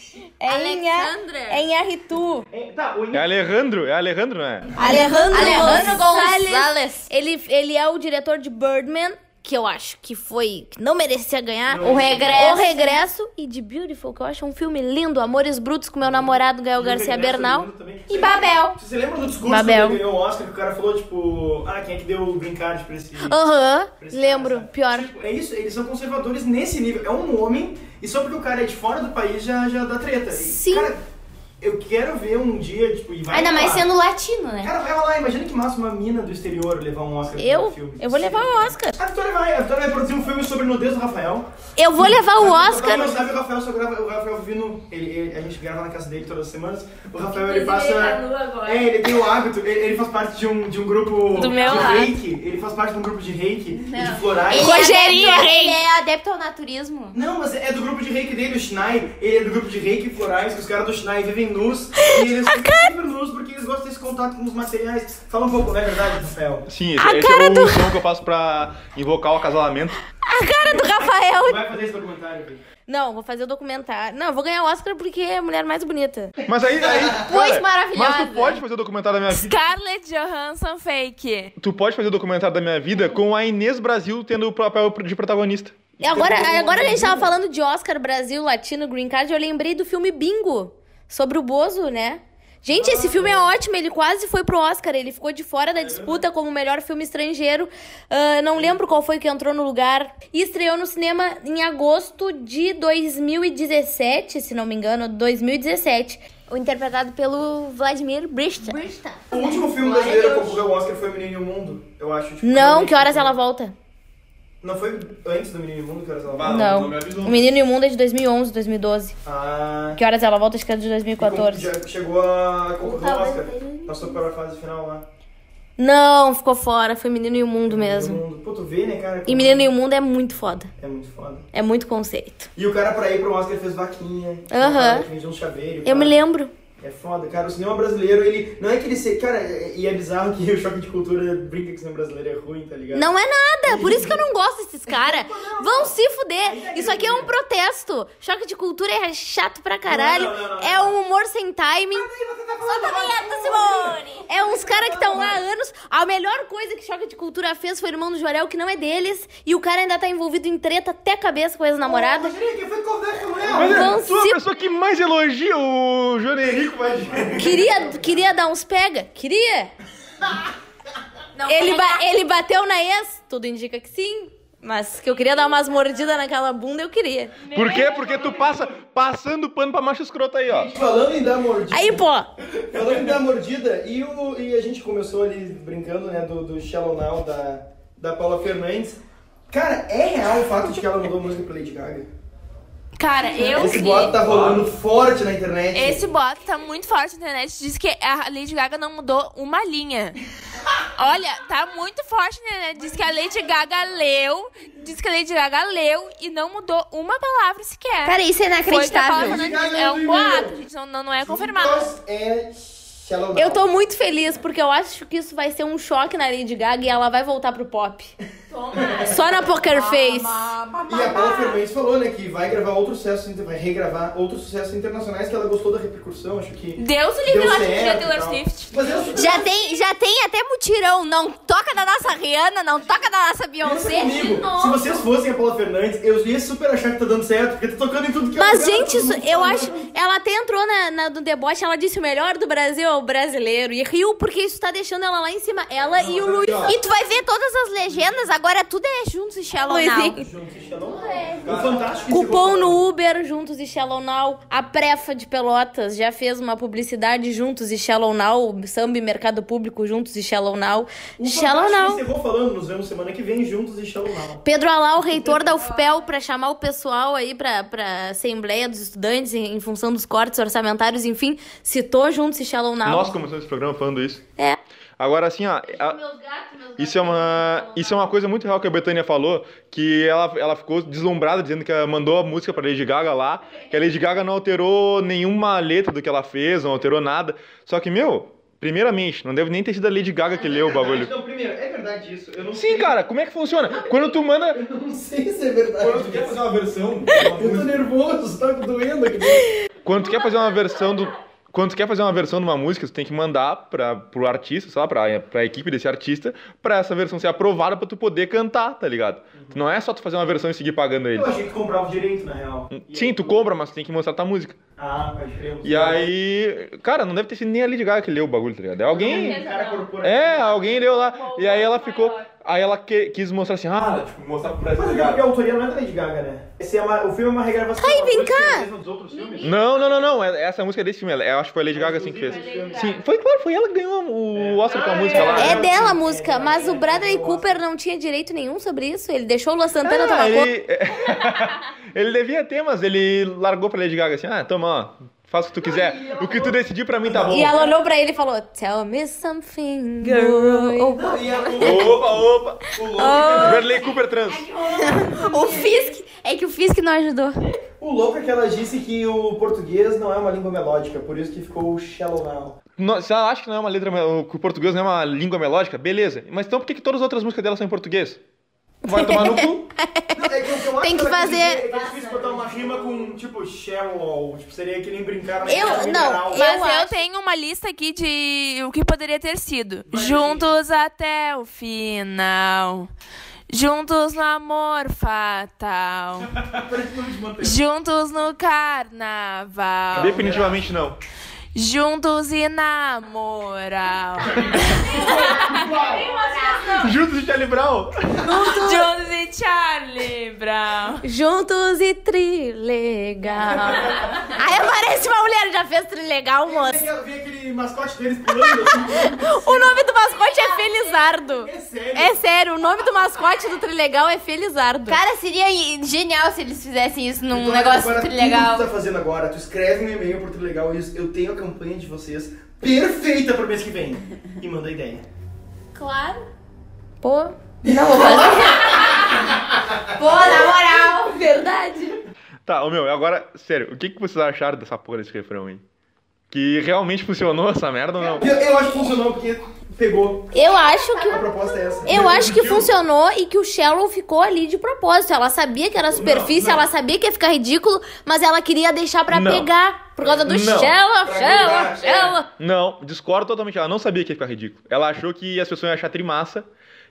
É Alexandra. É Inharritu. É, tá, o É Alejandro? É Alejandro, não é? Alejandro, Alejandro Gonzalez. Gonzalez. Ele, ele é o diretor de Birdman, que eu acho que foi. que não merecia ganhar. O Regresso. O Regresso e de Beautiful, que eu acho um filme lindo. Amores Brutos com meu namorado Gael Garcia Bernal. E Babel. Você lembra do discurso Babel. que ganhou o Oscar, que o cara falou, tipo, ah, quem é que deu o green card pra esse... Aham, pra esse lembro. cara? Pior. Tipo, é isso, eles são conservadores nesse nível. É um homem, e só porque o cara é de fora do país já, já dá treta. E, Sim. Cara, eu quero ver um dia, tipo, e vai Ainda mais sendo latino, né? Cara, vai rolar, imagina que massa uma mina do exterior levar um Oscar Eu? pro filme. Eu vou levar o Oscar. A Vitória vai, a Vitória vai produzir um filme sobre nudez do Rafael. Eu vou levar o quem Oscar. não sabe, o Rafael só grava, o Rafael vindo, ele, ele- a gente grava na casa dele todas as semanas. O Rafael, ele passa... Ele tá nu agora. É, ele tem o hábito, ele, ele faz parte de um, de um grupo Do meu de lado. reiki. Ele faz parte de um grupo de reiki e de florais. Ele Rogerinho é adepto, Rei. ele é adepto ao naturismo. Não, mas é do grupo de reiki dele, o Schnei. Ele é do grupo de reiki e florais, que os caras do Schnei vivem nus. E eles ficam sempre nus porque eles gostam desse contato com os materiais. Fala um pouco, não é verdade, Rafael? Sim, A esse, esse cara é o do- som que eu faço pra invocar o acasalamento. A cara do Tu Rafael. vai fazer esse documentário, Vitor? Não, vou fazer o documentário. Não, vou ganhar o Oscar porque é a mulher mais bonita. Mas aí. aí Pois cara, maravilhosa. Mas tu pode fazer o documentário da minha vida. Scarlett Johansson fake. Tu pode fazer o documentário da minha vida com a Inês Brasil tendo o papel de protagonista. E agora, agora a gente tava falando de Oscar Brasil, Latino, Green Card, eu lembrei do filme Bingo, sobre o Bozo, né? Gente, esse filme é ótimo, ele quase foi pro Oscar, ele ficou de fora da disputa como melhor filme estrangeiro. Ah, não lembro qual foi que entrou no lugar. E estreou no cinema em agosto de 2017, se não me engano, 2017. O interpretado pelo Vladimir Brista. O último filme brasileiro a concorrer ao Oscar foi Menino e o Mundo, eu acho. Tipo, Não, que horas ela volta? Não foi antes do Menino e o Mundo que horas ela volta? Não. não me avisou. O Menino e o Mundo é de 2011, 2012. Ah. Que horas ela volta? Acho que é de e 2014. como Já chegou a concorrer ao Oscar. Passou pela fase final lá. Não, ficou fora. Foi Menino e o Mundo mesmo. Menino e o Mundo. Pô, tu vê, né, cara? E Menino e o Mundo é muito foda. É muito foda. É muito conceito. E o cara pra ir pro Oscar fez vaquinha. Aham. Um cara que vendia um chaveiro. Eu me lembro. É foda, cara. O cinema brasileiro, ele. Não é que ele se. Cara, e é bizarro que o choque de cultura brinca que o cinema brasileiro é ruim, tá ligado? Não é nada. Por isso que eu não gosto desses caras. Vão se fuder. Isso aqui é um protesto. Choque de cultura é chato pra caralho. Não, não, não, não, É um humor sem timing. Solta Simone! É uns caras que estão lá há anos. A melhor coisa que Choque de Cultura fez foi o irmão do Jorel, que não é deles. E o cara ainda tá envolvido em treta até a cabeça com a ex-namorada. Rogerinho, quem foi convidado com Mas é, tu é a pessoa que mais elogia o João Queria, queria dar uns pega? Queria. Não Ele, ba- ele bateu na ex? Tudo indica que sim. Mas que eu queria dar umas mordidas naquela bunda, eu queria. Por quê? Porque tu passa passando pano pra macho escroto aí, ó. Falando em dar mordida. Aí, pô, Falando em dar mordida, e, o, e a gente começou ali brincando, né, do, do Shallow Now da, da Paula Fernandes. Cara, é real o fato de que ela mudou música pra Lady Gaga? Cara, eu Esse vi. boato tá rolando forte na internet. Esse boato tá muito forte na internet. Diz que a Lady Gaga não mudou uma linha. Olha, tá muito forte na internet. Diz que a Lady Gaga leu. Diz que a Lady Gaga leu e não mudou uma palavra sequer. cara, isso é Foi o que a inacreditável. É um boato, gente. Não, não, é confirmado. É Shallow Now. Eu tô muito feliz, porque eu acho que isso vai ser um choque na Lady Gaga e ela vai voltar pro pop. Só na Poker Face. E a Paula Fernandes falou, né, que vai gravar outros sucessos, vai regravar outros sucessos internacionais que ela gostou da repercussão, acho que Deus o livre lá de Taylor. Swift. Mas eu, Já tem, já tem até mutirão. Não toca da nossa Rihanna, não toca da nossa Pensa Beyoncé. comigo, se vocês fossem a Paula Fernandes, eu ia super achar que tá dando certo, porque tá tocando em tudo que Mas, é lugar, gente, todo isso, mundo eu fala. acho. Ela até entrou na, na- no deboche, ela disse o melhor do Brasil é o brasileiro. E riu porque isso tá deixando ela lá em cima. Ela e o Luiz. E tu vai ver todas as legendas, agora tudo é juntos e Shallow Now. Luizinho. Juntos e Shallow Now. O Fantástico Cupom no Uber, Juntos e Shallow Now. A Prefa de Pelotas já fez uma publicidade Juntos e Shallow Now. Samba e Mercado Público Juntos e Shallow Now. O Shallow Now. encerrou falando, nos vemos semana que vem, juntos e Shallow Now. Pedro Alau, reitor da UFPEL, pra chamar o pessoal aí pra, pra Assembleia dos Estudantes em, em função dos cortes orçamentários, enfim, citou Juntos e Shallow Now. Nós começamos esse programa falando isso. É. Agora, assim, ó. a- Isso é, uma, isso é uma coisa muito real que a Betânia falou, que ela, ela ficou deslumbrada dizendo que ela mandou a música pra Lady Gaga lá, que a Lady Gaga não alterou nenhuma letra do que ela fez, não alterou nada. Só que, meu, primeiramente, não deve nem ter sido a Lady Gaga que leu o bagulho. Não, primeiro, é verdade isso. Eu não Sim, sei. cara, como é que funciona? Quando tu manda. Eu não sei se é verdade. Quando tu quer fazer uma versão, uma Eu tô nervoso, tá doendo aqui. Quando tu quer fazer uma versão do. Quando tu quer fazer uma versão de uma música, tu tem que mandar pra, pro artista, sei lá, pra, pra equipe desse artista, pra essa versão ser aprovada pra tu poder cantar, tá ligado? Não é só tu fazer uma versão e seguir pagando ele. Eu achei que tu comprava o direito, na real. E Sim, aí- tu compra, mas tu tem que mostrar tua música. Ah, pode crer. E aí. Cara, não deve ter sido nem a Lady Gaga que leu o bagulho, tá ligado? É alguém. É, alguém leu lá. E aí ela ficou. Aí ela que- quis mostrar assim, Ah, ah, tipo, mostrar pro Mas Brasil. é a autoria não é da Lady Gaga, né? Esse é uma, o filme é uma regravação. Ai, vem ser cá! Não, não, não, não. é- Essa música é desse filme. ela- Eu acho que foi a Lady Gaga assim que fez. Sim, foi claro, foi ela que ganhou o Oscar com a música lá. É dela a música, mas o Bradley Cooper não tinha direito nenhum sobre isso. Ele deixou o Luan Santana tomar Ah, conta. ele... ele devia ter, mas ele largou pra Lady Gaga assim, ah, toma, ó, faz o que tu quiser. O que tu decidir pra mim tá bom. E ela olhou pra ele e falou: Tell me something, girl. Não, e a- Opa, opa! o, louco, Bradley Cooper trans. O Fisk. É que o Fisk não ajudou. o louco é que ela disse que o português não é uma língua melódica, por isso que ficou Shallow Now. No- Se ela acha que não é uma letra, que o português não é uma língua melódica, beleza. Mas então por que, que todas as outras músicas dela são em português? Vai tomar no cu. Não, é que o que eu acho Tem que fazer- dizer É que é difícil botar uma rima com, tipo, shallow, tipo, seria que nem brincar na Eu- não, mineral. eu Mas eu, acho- tenho uma lista aqui de o que poderia ter sido. Juntos até o final. Juntos no amor fatal. Juntos no carnaval. Definitivamente não. Juntos e na moral. Juntos de Charlie Brown. Juntos e Charlie Brown. Juntos e trilegal. Aí aparece uma mulher, já fez trilegal, moça. Vem vem aquele mascote deles pulando assim. O nome do mascote é Felizardo. É sério. É sério, o nome do mascote do Trilegal é Felizardo. Cara, seria genial se eles fizessem isso num Então, negócio agora. Tudo que tu tá fazendo agora, tu escreve um e-mail pro Trilegal isso. Eu tenho a campanha de vocês perfeita pro mês que vem. E manda ideia. Claro. Pô, não vou fazer. Pô, na moral. Verdade. Tá, ô meu, agora, sério, o que, que vocês acharam dessa porra desse refrão aí? Que realmente funcionou essa merda ou não? Eu, eu acho que funcionou porque pegou. Eu acho que A proposta é essa. Eu acho que funcionou e que o Shallow ficou ali de propósito. Ela sabia que era superfície, não. ela sabia que ia ficar ridículo, mas ela queria deixar pra Não. pegar. Por causa do Não. Pegar, é. Shallow. Não, discordo totalmente. Ela não sabia que ia ficar ridículo. Ela achou que as pessoas iam achar trimassa.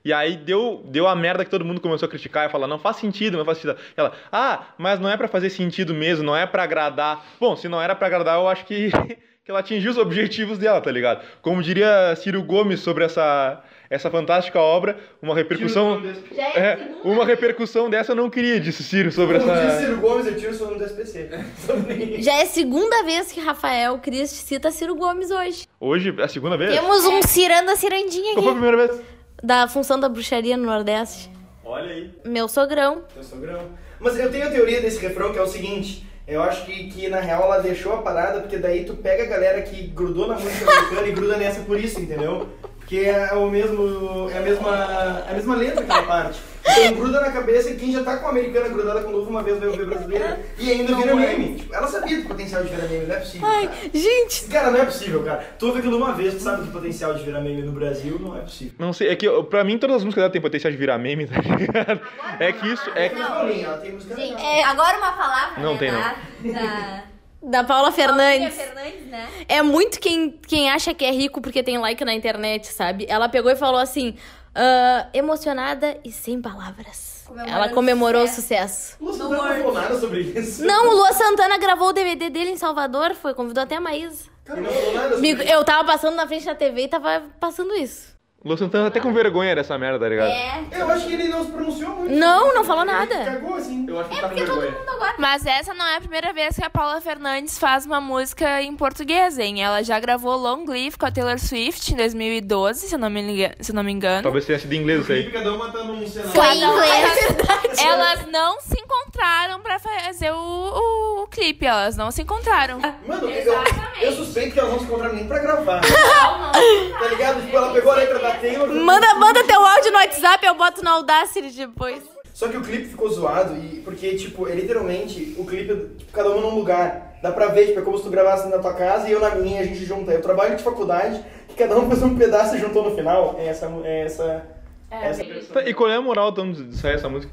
E aí deu, deu a merda que todo mundo começou a criticar e falar, não faz sentido, não faz sentido. E ela, ah, mas não é pra fazer sentido mesmo, não é pra agradar. Bom, se não era pra agradar, eu acho que, que ela atingiu os objetivos dela, tá ligado? Como diria Ciro Gomes sobre essa, essa fantástica obra, uma repercussão. Já É, uma repercussão dessa eu não queria, disse Ciro sobre Como diz essa. Ciro Gomes, eu tiro o sono do SPC. Já é a segunda vez que Rafael Christ cita Ciro Gomes hoje. Hoje, é a segunda vez? Temos um ciranda cirandinha Qual foi a aqui. primeira vez? Da função da bruxaria no Nordeste. Olha aí. Meu sogrão. Eu sou grão. Mas eu tenho a teoria desse refrão que é o seguinte. Eu acho que, que na real ela deixou a parada, porque daí tu pega a galera que grudou na música americana e gruda nessa por isso, entendeu? Porque é o mesmo. É a mesma. É a mesma letra aquela parte. Então gruda na cabeça e quem já tá com a americana grudada com o novo uma vez vai ouvir brasileira e ainda vira meme. Tipo, ela sabia do potencial de virar meme, não é possível. Ai, cara. gente. Cara, não é possível, cara. Tu ouve aquilo uma vez, tu sabe do potencial de virar meme no Brasil, não é possível. Não sei, é que pra mim todas as músicas dela têm potencial de virar meme, tá ligado? É que isso. É que... Paulinha, ela tem música Sim, é, agora uma palavra Não né, tem, não. da, da Da Paula Fernandes. Fernandes, né? É muito quem, quem acha que é rico porque tem like na internet, sabe? Ela pegou e falou assim: "Ah, emocionada e sem palavras. Ela comemorou o sucesso. Lúcio não falou nada sobre isso. Não, o Lua Santana gravou o DVD dele em Salvador, foi, convidou até a Maísa. Cara, não falou nada sobre isso. eu tava passando na frente da TV e tava passando isso. Lu Santana tá até com vergonha dessa merda, tá ligado? É. Eu acho que ele não se pronunciou muito. Não, não falou Ele nada. Cagou assim. Eu acho que É tá com porque todo vergonha. mundo agora. Mas essa não é a primeira vez que a Paula Fernandes faz uma música em português, hein? Ela já gravou Long Live com a Taylor Swift em 2012, se eu não me, liga- se eu não me engano. Talvez tenha sido em inglês isso aí. Cada uma tá num cenário. Foi em inglês. Elas não se encontraram pra fazer o, o, o clipe, elas não se encontraram. Mano, eu, eu suspeito que elas não se encontraram nem pra gravar. tá ligado? Tipo, ela pegou a letra da. Manda, manda teu áudio no WhatsApp, eu boto no Audacity depois. Só que o clipe ficou zoado, e, porque, tipo, é literalmente, o clipe, tipo, cada um num lugar. Dá pra ver, tipo, é como se tu gravasse na tua casa e eu na minha, a gente junta. Eu trabalho de faculdade, que cada um fez um pedaço e juntou no final. É essa... É essa, É, essa versão. E qual é a moral então, de sair essa música?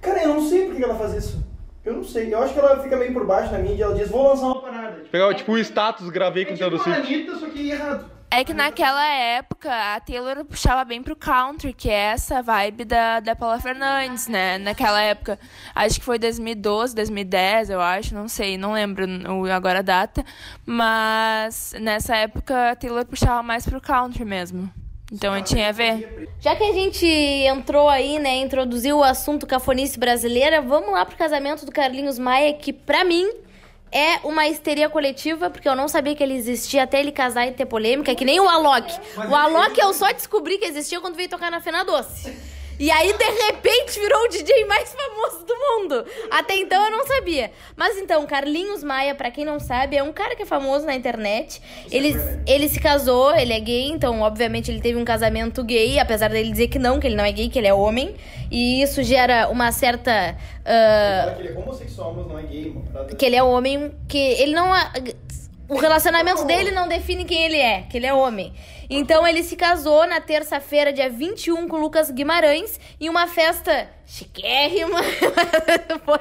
Cara, eu não sei por que ela faz isso. Eu não sei. Eu acho que ela fica meio por baixo na mídia e ela diz, vou lançar uma parada. Tipo, Pegar tipo o status, gravei com é o tipo Taylor a Swift. Anitta, só que errado. É que naquela época a Taylor puxava bem pro country, que é essa vibe da, da Paula Fernandes, né? Naquela época, acho que foi 2012, 2010, eu acho, não sei, não lembro agora a data. Mas nessa época a Taylor puxava mais pro country mesmo. Então eu tinha a ver. Já que a gente entrou aí, né, introduziu o assunto cafonice brasileira, vamos lá pro casamento do Carlinhos Maia, que pra mim é uma histeria coletiva, porque eu não sabia que ele existia até ele casar e ter polêmica, que nem o Alok. O Alok eu só descobri que existia quando veio tocar na Fena Doce. E aí, de repente, virou o DJ mais famoso do mundo. Até então eu não sabia. Mas então, Carlinhos Maia, pra quem não sabe, é um cara que é famoso na internet. Ele, ele se casou, ele é gay, então, obviamente, ele teve um casamento gay, apesar dele dizer que não, que ele não é gay, que ele é homem. E isso gera uma certa. que ele é homossexual, mas não é gay, parada. que ele é homem, que ele não. O relacionamento dele não define quem ele é, que ele é homem. Então ele se casou na terça-feira, dia 21, com o Lucas Guimarães, em uma festa chiquérrima. Foi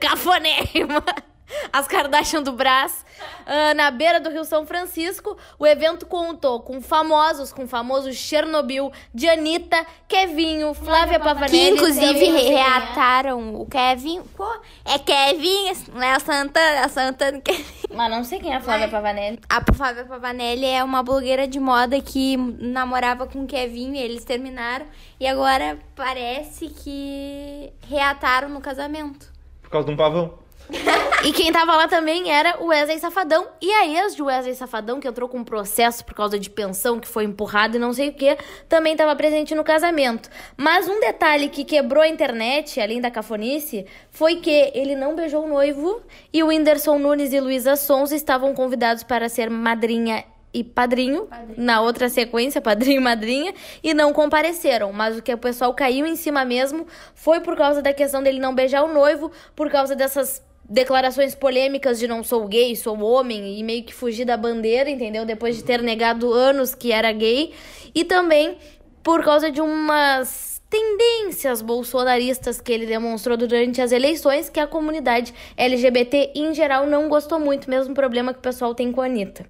cafonérrima. As Kardashian do Brás, ah, na beira do Rio São Francisco. O evento contou com famosos, com o famoso Chernobyl, de Anitta, Kevinho, Flávia Pavanelli. Que inclusive é. reataram o Kevin. Pô, é Kevin, não é a Santana, a Santana Kevin. Mas não sei quem é a Flávia Pavanelli. A Fábia Pavanelli é uma blogueira de moda que namorava com o Kevin e eles terminaram. E agora parece que reataram no casamento. Por causa de um pavão. E quem tava lá também era o Wesley Safadão. E a ex de Wesley Safadão, que entrou com um processo por causa de pensão que foi empurrado e não sei o que, também tava presente no casamento. Mas um detalhe que quebrou a internet, além da cafonice, foi que ele não beijou o noivo e o Whindersson Nunes e Luísa Sons estavam convidados para ser madrinha e padrinho, na outra sequência, padrinho e madrinha, e não compareceram. Mas o que o pessoal caiu em cima mesmo foi por causa da questão dele não beijar o noivo, por causa dessas declarações polêmicas de não sou gay, sou homem, e meio que fugir da bandeira, entendeu? Depois de ter negado anos que era gay. E também por causa de umas tendências bolsonaristas que ele demonstrou durante as eleições, que a comunidade LGBT em geral não gostou muito, mesmo problema que o pessoal tem com a Anitta.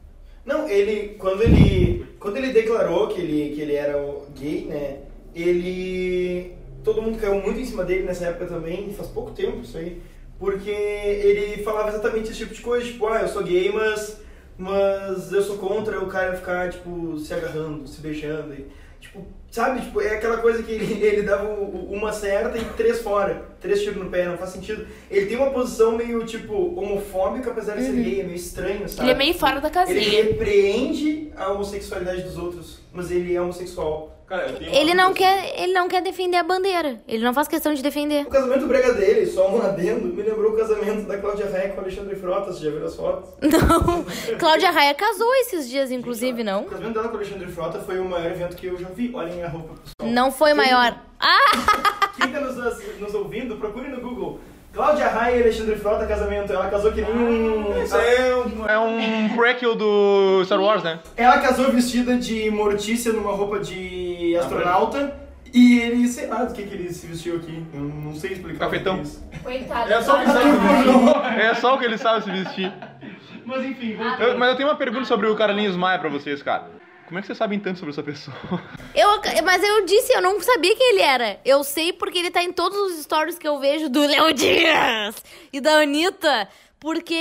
Não, ele quando ele quando ele declarou que ele que ele era gay, né? Ele todo mundo caiu muito em cima dele nessa época também, faz pouco tempo isso aí, porque ele falava exatamente esse tipo de coisa, tipo, ah, eu sou gay, mas mas eu sou contra o cara ficar tipo se agarrando, se beijando e tipo, sabe, tipo, é aquela coisa que ele, ele dava uma certa e três fora, três tiros no pé, não faz sentido. Ele tem uma posição meio tipo homofóbica, apesar de ser gay, é meio estranho, sabe? Ele é meio fora da Ele casinha. repreende a homossexualidade dos outros, mas ele é homossexual. Cara, eu tenho uma Ele não quer, ele não quer defender a bandeira. Ele não faz questão de defender. O casamento brega dele, só um adendo, me lembrou o casamento da Cláudia Raia com o Alexandre Frota, você já viu as fotos? Não. Cláudia Raia casou esses dias, inclusive, O não? casamento dela com o Alexandre Frota foi o maior evento que eu já vi. Olhem a roupa, pessoal. Não foi maior. Ah! Quem tá nos, nos ouvindo, procure no Google. Cláudia Raia e Alexandre Frota, casamento. Ela casou que nem um... Isso é um... É um prequel do Star Wars, né? Ela casou vestida de Mortícia numa roupa de astronauta. E ele, sei lá do que, que ele se vestiu aqui. Eu não sei explicar. o que Cafetão. é isso. Coitado. É só o que sabe É só o que ele sabe se vestir. Mas enfim. Eu- mas eu tenho uma pergunta sobre o Carlinhos Maia pra vocês, cara. Como é que vocês sabem tanto sobre essa pessoa? Eu, mas eu disse, eu não sabia quem ele era. Eu sei porque ele tá em todos os stories que eu vejo do Léo Dias e da Anitta, porque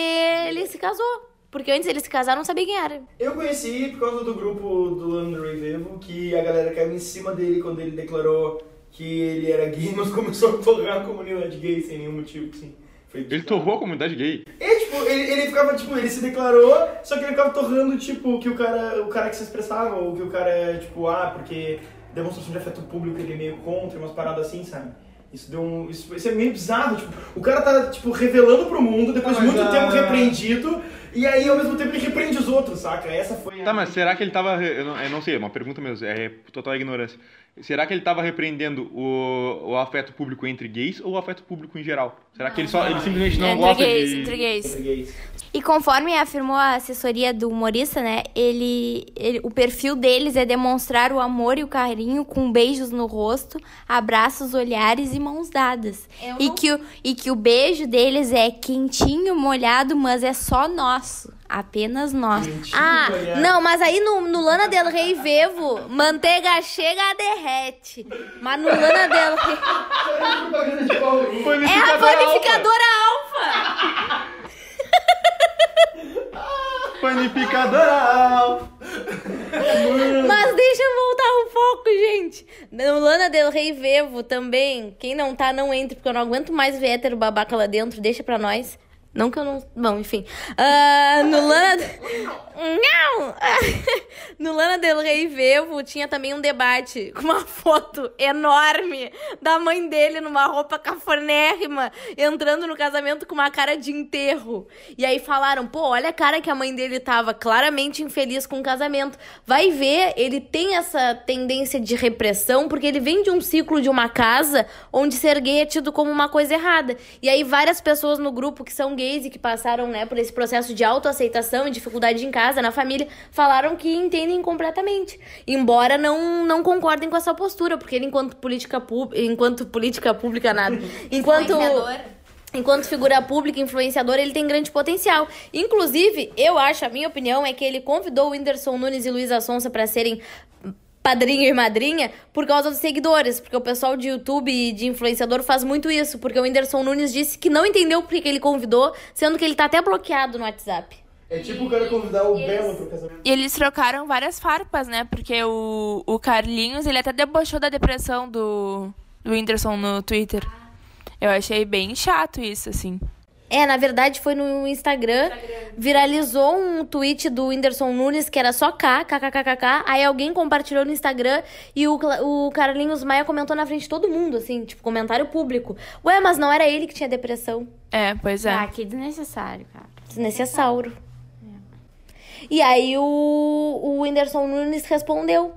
ele se casou. Porque antes eles se casaram, eu não sabia quem era. Eu conheci por causa do grupo do André Vivo, que a galera caiu em cima dele quando ele declarou que ele era gay, mas começou a torrar a comunidade gay sem nenhum motivo, assim. Foi, Ele torrou a comunidade gay. É, tipo, ele, ele ficava, tipo, ele se declarou, só que ele ficava torrando, tipo, que o cara, o cara que se expressava, ou que o cara, tipo, ah, porque demonstração de afeto público ele é meio contra, umas paradas assim, sabe? Isso deu um. Isso, isso é meio bizarro, tipo, o cara tá, tipo, revelando pro mundo, depois de Ah, mas muito a- tempo repreendido, E aí, ao mesmo tempo, ele repreende os outros, saca? Essa foi a... Tá, mas será que ele tava. Eu não, eu não sei, é uma pergunta mesmo, é total ignorância. Será que ele tava repreendendo o, o afeto público entre gays ou o afeto público em geral? Será que ele, só, ele simplesmente não entre gosta gays, de. entre gays. Entre gays. E conforme afirmou a assessoria do humorista, né? Ele, ele- o perfil deles é demonstrar o amor e o carinho com beijos no rosto, abraços, olhares e mãos dadas. Eu E não- que, o, e que o beijo deles é quentinho, molhado, mas é só nosso. Apenas nosso. Quentinho, Ah, molhado. não, mas aí no, no Lana Del Rey Vevo, manteiga chega, derrete. Mas no Lana Del Rey... É a Panificadora alfa! Panificadora alfa. Mas deixa eu voltar o foco, gente. No Lana Del Rey Vevo também. Quem não tá, não entre, porque eu não aguento mais ver hétero babaca lá dentro. Deixa pra nós. Não que eu não. Bom, enfim. Ah, no Lana. Não! no Lana Del Rey Vevo tinha também um debate com uma foto enorme da mãe dele numa roupa cafonérrima, entrando no casamento com uma cara de enterro. E aí falaram, pô, olha a cara que a mãe dele tava, claramente infeliz com o casamento. Vai ver, ele tem essa tendência de repressão, porque ele vem de um ciclo de uma casa onde ser gay é tido como uma coisa errada. E aí várias pessoas no grupo que são gays e que passaram, né, por esse processo de autoaceitação e dificuldade em casa, na família, falaram que entendem completamente. Embora não, não concordem com essa postura, porque ele enquanto política pública, enquanto política pública nada, enquanto Enquanto figura pública, influenciador, ele tem grande potencial. Inclusive, eu acho, a minha opinião é que ele convidou o Whindersson Nunes e Luísa Sonza para serem padrinho e madrinha por causa dos seguidores, porque o pessoal de YouTube e de influenciador faz muito isso, porque o Whindersson Nunes disse que não entendeu por que ele convidou, sendo que ele tá até bloqueado no WhatsApp. É tipo o cara convidar o Belo pro casamento. E eles trocaram várias farpas, né? Porque o, o Carlinhos, ele até debochou da depressão do, do Whindersson no Twitter. Eu achei bem chato isso, assim. É, na verdade foi no Instagram, viralizou um tweet do Whindersson Nunes que era só K, kkkk, aí alguém compartilhou no Instagram e o, o Carlinhos Maia comentou na frente de todo mundo, assim, tipo, comentário público. Ué, mas não era ele que tinha depressão. É, pois é. Ah, que desnecessário, cara. Desnecessauro. E aí o, o Whindersson Nunes respondeu.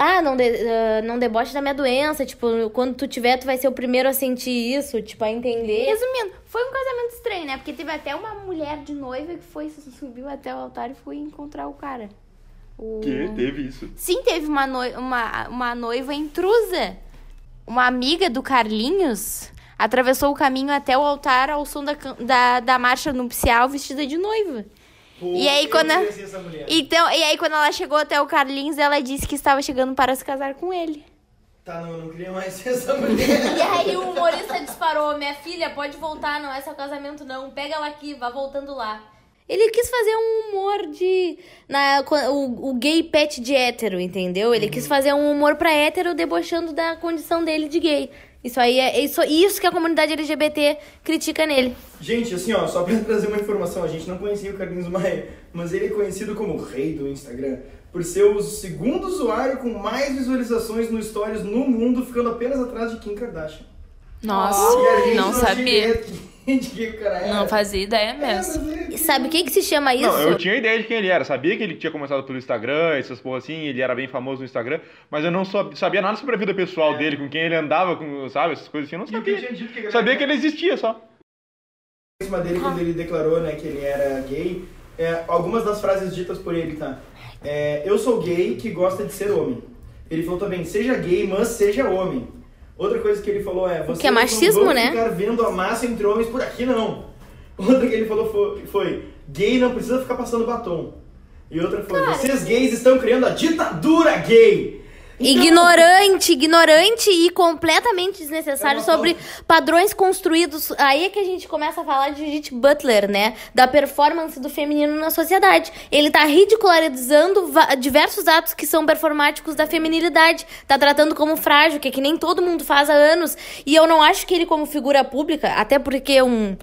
Ah, não, de, ah, não deboche da minha doença. Tipo, quando tu tiver, tu vai ser o primeiro a sentir isso, tipo, a entender. Resumindo, foi um casamento estranho, né? Porque teve até uma mulher de noiva que foi, subiu até o altar e foi encontrar o cara. O... Que teve isso. Sim, teve uma, noi uma, uma noiva intrusa. Uma amiga do Carlinhos atravessou o caminho até o altar ao som da, da, da marcha nupcial vestida de noiva. Pô, E aí, quando a-. Então, e aí, quando ela chegou até o Carlinhos, ela disse que estava chegando para se casar com ele. Tá, não, eu não queria mais ser essa mulher. E aí o humorista disparou, minha filha, pode voltar, não é seu casamento não, pega ela aqui, vá voltando lá. Ele quis fazer um humor de... Na, o, o gay pet de hétero, entendeu? Ele quis fazer um humor pra hétero debochando da condição dele de gay. Isso aí é isso, isso que a comunidade LGBT critica nele. Gente, assim, ó, só pra trazer uma informação, a gente não conhecia o Carlinhos Maia, mas ele é conhecido como o rei do Instagram, por ser o segundo usuário com mais visualizações no Stories no mundo, ficando apenas atrás de Kim Kardashian. Nossa, gente não sabia. ideia de quem o cara era. Não fazia ideia É, mesmo. é- E sabe o que que se chama isso? Não, eu tinha ideia de quem ele era. Sabia que ele tinha começado pelo Instagram, essas porra assim, ele era bem famoso no Instagram, mas eu não sab- sabia nada sobre a vida pessoal dele, com quem ele andava, com, sabe, essas coisas assim, eu não que sabia. que Sabia que ele existia só. em cima dele quando ele declarou né, que ele era gay. É, algumas das frases ditas por ele, tá? É, eu sou gay que gosta de ser homem. Ele falou também, seja gay, mas seja homem. Outra coisa que ele falou é, vocês que é machismo, não vão né? ficar vendo a massa entre homens por aqui, não. Outra que ele falou foi, foi gay não precisa ficar passando batom. E outra foi, vocês gays estão criando a ditadura gay. Ignorante, ignorante e completamente desnecessário sobre padrões construídos. Aí é que a gente começa a falar de Judith Butler, né? Da performance do feminino na sociedade. Ele tá ridicularizando diversos atos que são performáticos da feminilidade. Tá tratando como frágil, que é que nem todo mundo faz há anos. E eu não acho que ele, como figura pública, até porque um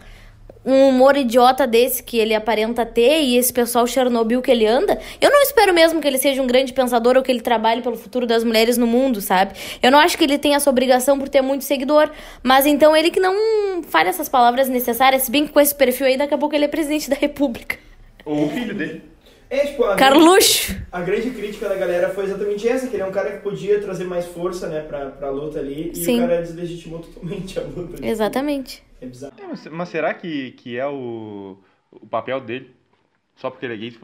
um humor idiota desse que ele aparenta ter e esse pessoal Chernobyl que ele anda, eu não espero mesmo que ele seja um grande pensador ou que ele trabalhe pelo futuro das mulheres no mundo, sabe? Eu não acho que ele tenha essa obrigação por ter muito seguidor, mas então ele que não fale essas palavras necessárias, se bem que com esse perfil aí, daqui a pouco ele é presidente da república. Ou o filho dele. É, tipo, a, Carluxo! a grande crítica da galera foi exatamente essa, que ele é um cara que podia trazer mais força, né, pra, pra luta ali, e Sim. o cara deslegitimou totalmente a luta. tipo, Exatamente. É bizarro. É, mas, mas será que, que é o, o papel dele? Só porque ele é gay?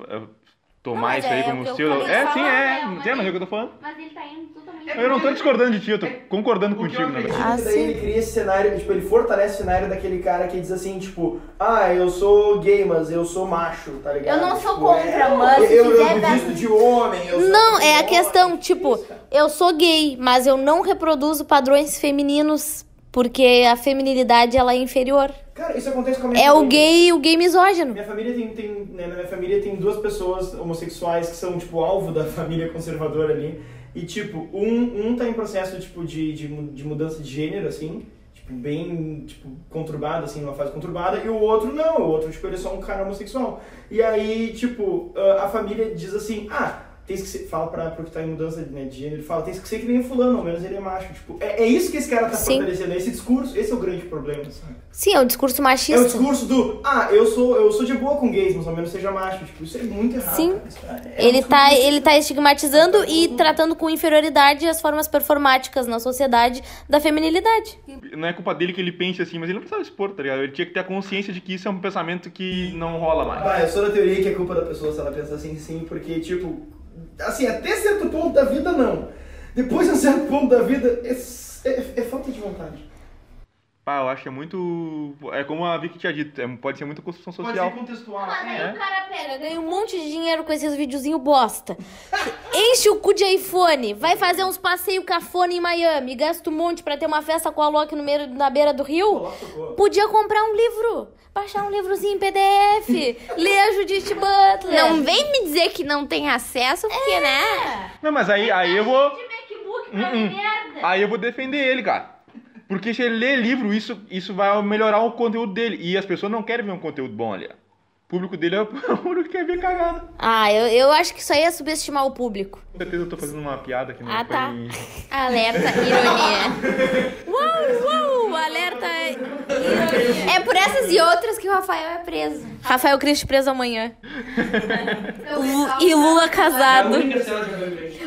É, Tomar isso aí é como o que eu seu. acabei É, sim, é. né? É o que eu tô falando. Mas ele tá indo totalmente. Eu não tô discordando de ti, eu tô concordando O que eu contigo, na acredito verdade. é Ah, daí sim. ele cria esse cenário, tipo, ele fortalece o cenário daquele cara que diz assim, tipo, ah, eu sou gay, mas eu sou macho, tá ligado? Eu não sou Tipo, contra, é, mas eu, eu visto de homem, eu Não, é a questão, tipo, eu sou gay, mas eu não reproduzo padrões femininos porque a feminilidade ela é inferior. Cara, isso acontece com a minha É o família. gay, o gay misógino. Minha família tem, tem né, na minha família tem duas pessoas homossexuais que são, tipo, alvo da família conservadora ali. E, tipo, um, um tá em processo, tipo, de, de, de mudança de gênero, assim. Tipo, bem, tipo, conturbado, assim, numa fase conturbada. E o outro não, o outro, tipo, ele é só um cara homossexual. E aí, tipo, a a família diz assim, ah... Tem que ser, fala pra, pro que tá em mudança né, de gênero, fala, tem que ser que nem o fulano, ao menos ele é macho. Tipo, é, é isso que esse cara tá Sim. fortalecendo, é esse discurso, esse é o grande problema, sabe? Sim, é um discurso É o machista. discurso do, ah, eu sou, eu sou de boa com gays, mas ao menos seja macho. Tipo, isso é muito errado. Sim. é- é um Ele tá, discurso- ele tá estigmatizando e tratando com inferioridade as formas performáticas na sociedade da feminilidade. Não é culpa dele que ele pense assim, mas ele não precisava expor, tá ligado? Ele tinha que ter a consciência de que isso é um pensamento que não rola mais. Ah, eu sou da teoria que é culpa da pessoa se ela pensa assim, sim, porque, tipo, assim, até certo ponto da vida, não. Depois de um certo ponto da vida, é, é- é falta de vontade. Pá, eu acho que é muito. É como a Vicky tinha dito, é- pode ser muita construção social. contextual. Mas aí É. o cara pega, ganha um monte de dinheiro com esses videozinhos bosta. Enche o cu de iPhone, vai fazer uns passeios cafona em Miami, gasta um monte pra ter uma festa com a Loki no meio, na beira do rio. Podia comprar um livro, baixar um livrozinho em PDF, ler a Judith Butler. Não vem me dizer que não tem acesso, porque, né? Não, mas aí, aí eu vou. MacBook pra ler merda. Aí eu vou defender ele, cara. Porque se ele ler livro, isso, isso vai melhorar o conteúdo dele. E as pessoas não querem ver um conteúdo bom ali. Público dele é o público que quer ver cagada. Ah, eu, eu acho que isso aí é subestimar o público. Com certeza eu tô fazendo uma piada aqui no Ah, tá. Alerta, ironia. Uau, uau, alerta. É por essas e outras que o Rafael é preso. Rafael Cristo preso amanhã. E Lula casado.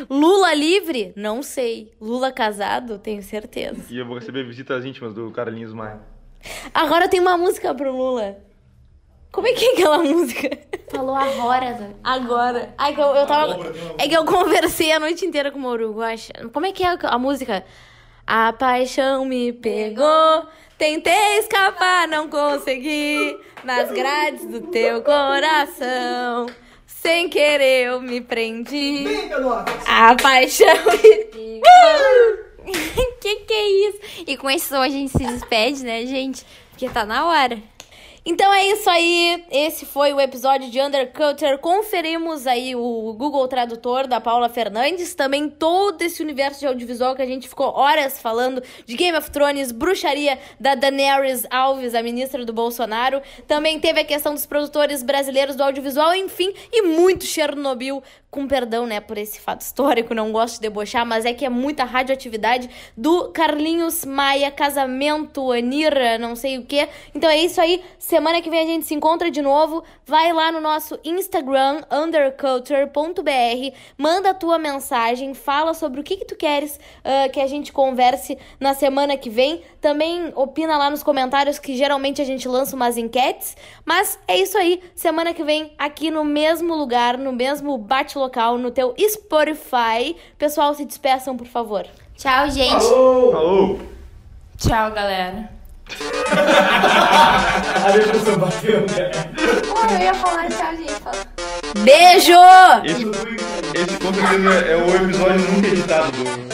Lula livre? Não sei. Lula casado? Tenho certeza. E eu vou receber visitas íntimas do Carlinhos Maia. Agora tem uma música pro Lula. Como é que é aquela música? Falou agora, Zé. Agora. Ai, que eu, eu tava. É que eu conversei a noite inteira com o Mauro Guaxa. Como é que é a música? A paixão me pegou. Tentei escapar, não consegui. Nas grades do teu coração. Sem querer eu me prendi. A paixão me que que é isso? E com esse som a gente se despede, né, gente? Porque tá na hora. Então é isso aí. Esse foi o episódio de Undercutter. Conferimos aí o Google Tradutor da Paula Fernandes. Também todo esse universo de audiovisual que a gente ficou horas falando de Game of Thrones, bruxaria da Daenerys Alves, a ministra do Bolsonaro. Também teve a questão dos produtores brasileiros do audiovisual, enfim, e muito Chernobyl. Com perdão, né, por esse fato histórico, não gosto de debochar, mas é que é muita radioatividade do Carlinhos Maia, casamento, Anira, não sei o que. Então é isso aí. Semana que vem a gente se encontra de novo. Vai lá no nosso Instagram, underculture.br, manda a tua mensagem, fala sobre o que, que tu queres ah, que a gente converse na semana que vem. Também opina lá nos comentários que geralmente a gente lança umas enquetes. Mas é isso aí. Semana que vem, aqui no mesmo lugar, no mesmo bate-local, no teu Spotify. Pessoal, se despeçam, por favor. Tchau, gente. Alô! Alô? Tchau, galera. A depressão bateu, né? Pô, eu ia falar tchau, gente. Fala. Beijo! Esse, esse com certeza é o episódio nunca editado do.